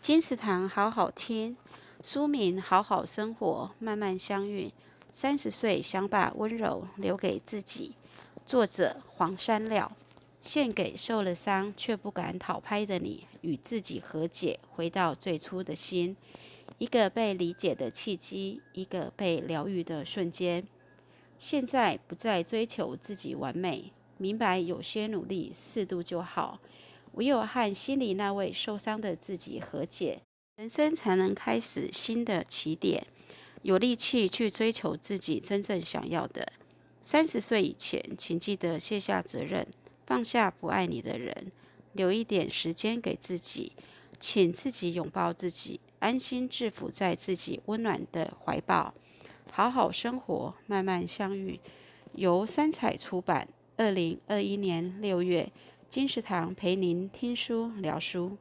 金石堂好好听，书名好好生活，慢慢相遇。三十岁想把温柔留给自己。作者黄山料，献给受了伤却不敢讨拍的你，与自己和解，回到最初的心。一个被理解的契机，一个被疗愈的瞬间。现在不再追求自己完美，明白有些努力适度就好。唯有和心里那位受伤的自己和解，人生才能开始新的起点，有力气去追求自己真正想要的。三十岁以前，请记得卸下责任，放下不爱你的人，留一点时间给自己，请自己拥抱自己，安心制服在自己温暖的怀抱。好好生活，慢慢相遇。由三彩出版，二零二一年六月。金石堂陪您听书聊书。